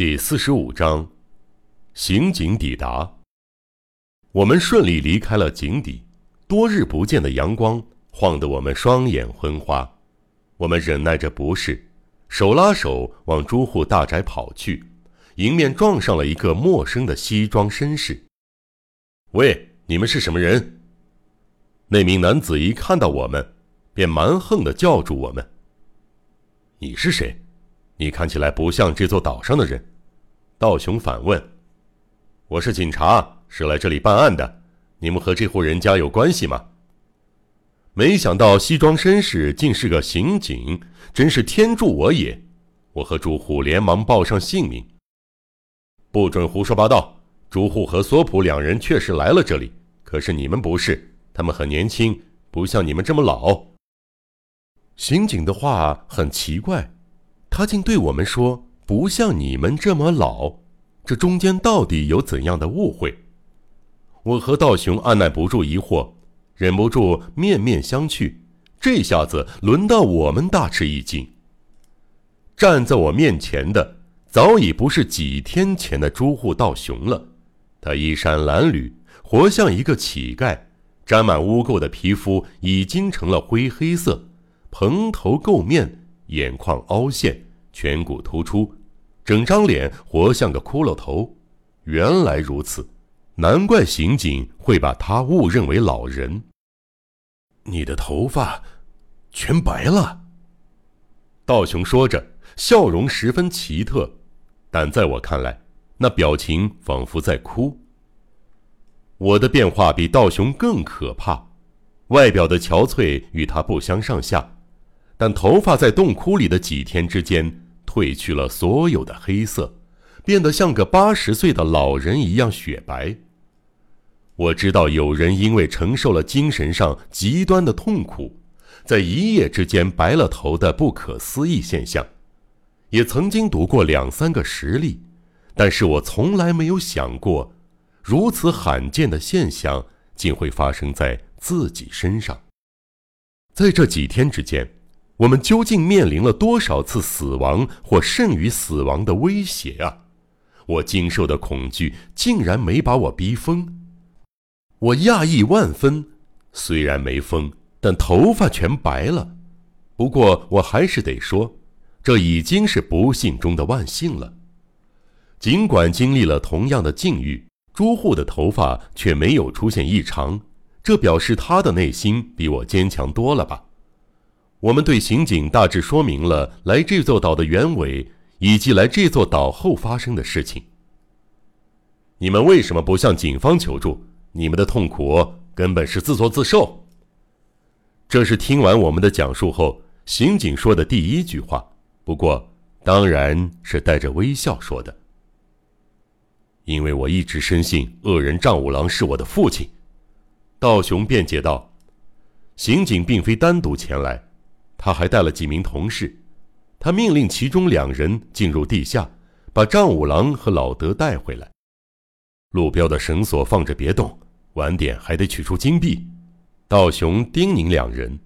第四十五章，刑警抵达。我们顺利离开了井底，多日不见的阳光晃得我们双眼昏花。我们忍耐着不适，手拉手往朱户大宅跑去，迎面撞上了一个陌生的西装绅士。喂，你们是什么人？那名男子一看到我们，便蛮横地叫住我们：“你是谁？你看起来不像这座岛上的人。”道雄反问：“我是警察，是来这里办案的。你们和这户人家有关系吗？”没想到西装绅士竟是个刑警，真是天助我也！我和朱户连忙报上姓名。不准胡说八道！朱户和索普两人确实来了这里，可是你们不是，他们很年轻，不像你们这么老。刑警的话很奇怪，他竟对我们说。不像你们这么老，这中间到底有怎样的误会？我和道雄按耐不住疑惑，忍不住面面相觑。这下子轮到我们大吃一惊。站在我面前的早已不是几天前的朱户道雄了，他衣衫褴褛，活像一个乞丐，沾满污垢的皮肤已经成了灰黑色，蓬头垢面，眼眶凹陷，颧骨突出。整张脸活像个骷髅头，原来如此，难怪刑警会把他误认为老人。你的头发全白了，道雄说着，笑容十分奇特，但在我看来，那表情仿佛在哭。我的变化比道雄更可怕，外表的憔悴与他不相上下，但头发在洞窟里的几天之间。褪去了所有的黑色，变得像个八十岁的老人一样雪白。我知道有人因为承受了精神上极端的痛苦，在一夜之间白了头的不可思议现象，也曾经读过两三个实例，但是我从来没有想过，如此罕见的现象竟会发生在自己身上。在这几天之间。我们究竟面临了多少次死亡或甚于死亡的威胁啊！我经受的恐惧竟然没把我逼疯，我讶异万分。虽然没疯，但头发全白了。不过我还是得说，这已经是不幸中的万幸了。尽管经历了同样的境遇，朱户的头发却没有出现异常，这表示他的内心比我坚强多了吧。我们对刑警大致说明了来这座岛的原委，以及来这座岛后发生的事情。你们为什么不向警方求助？你们的痛苦根本是自作自受。这是听完我们的讲述后，刑警说的第一句话。不过，当然是带着微笑说的。因为我一直深信恶人丈五郎是我的父亲。道雄辩解道：“刑警并非单独前来。”他还带了几名同事，他命令其中两人进入地下，把丈五郎和老德带回来。路标的绳索放着别动，晚点还得取出金币。道雄叮咛两人。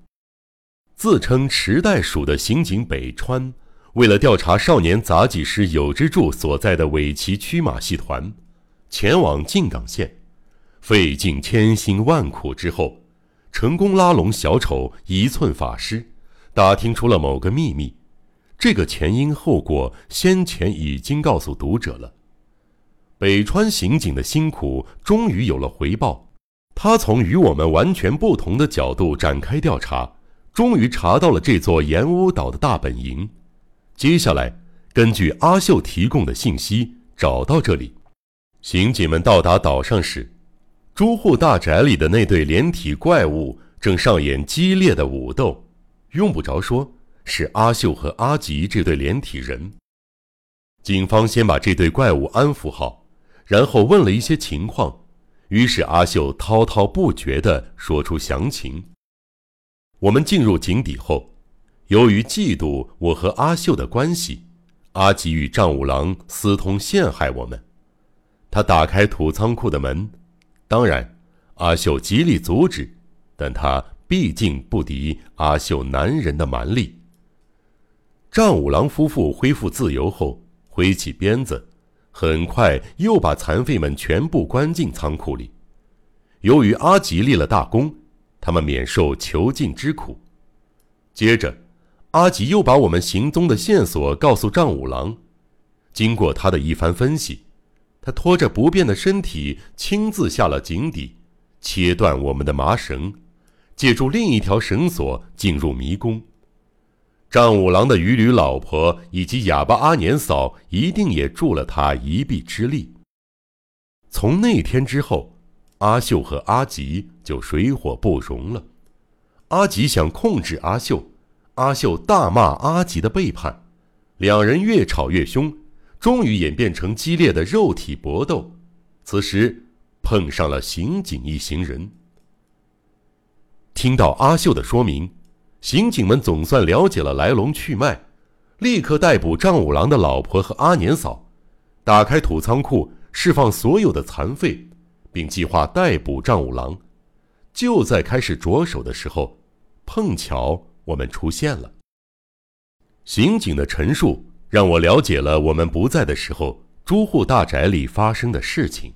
自称池袋署的刑警北川，为了调查少年杂技师有之助所在的尾崎驱马戏团，前往静冈县，费尽千辛万苦之后，成功拉拢小丑一寸法师。打听出了某个秘密，这个前因后果先前已经告诉读者了。北川刑警的辛苦终于有了回报，他从与我们完全不同的角度展开调查，终于查到了这座岩屋岛的大本营。接下来，根据阿秀提供的信息找到这里。刑警们到达岛上时，朱户大宅里的那对连体怪物正上演激烈的武斗。用不着说，是阿秀和阿吉这对连体人。警方先把这对怪物安抚好，然后问了一些情况，于是阿秀滔滔不绝地说出详情。我们进入井底后，由于嫉妒我和阿秀的关系，阿吉与丈五郎私通陷害我们。他打开土仓库的门，当然，阿秀极力阻止，但他。毕竟不敌阿秀男人的蛮力。丈五郎夫妇恢复自由后，挥起鞭子，很快又把残废们全部关进仓库里。由于阿吉立了大功，他们免受囚禁之苦。接着，阿吉又把我们行踪的线索告诉丈五郎。经过他的一番分析，他拖着不便的身体，亲自下了井底，切断我们的麻绳，借助另一条绳索进入迷宫。丈五郎的渔女老婆以及哑巴阿年嫂一定也助了他一臂之力。从那天之后，阿秀和阿吉就水火不容了。阿吉想控制阿秀，阿秀大骂阿吉的背叛，两人越吵越凶。终于演变成激烈的肉体搏斗，此时碰上了刑警一行人。听到阿秀的说明，刑警们总算了解了来龙去脉，立刻逮捕丈五郎的老婆和阿年嫂，打开土仓库，释放所有的残废，并计划逮捕丈五郎。就在开始着手的时候，碰巧我们出现了。刑警的陈述。让我了解了我们不在的时候，朱户大宅里发生的事情。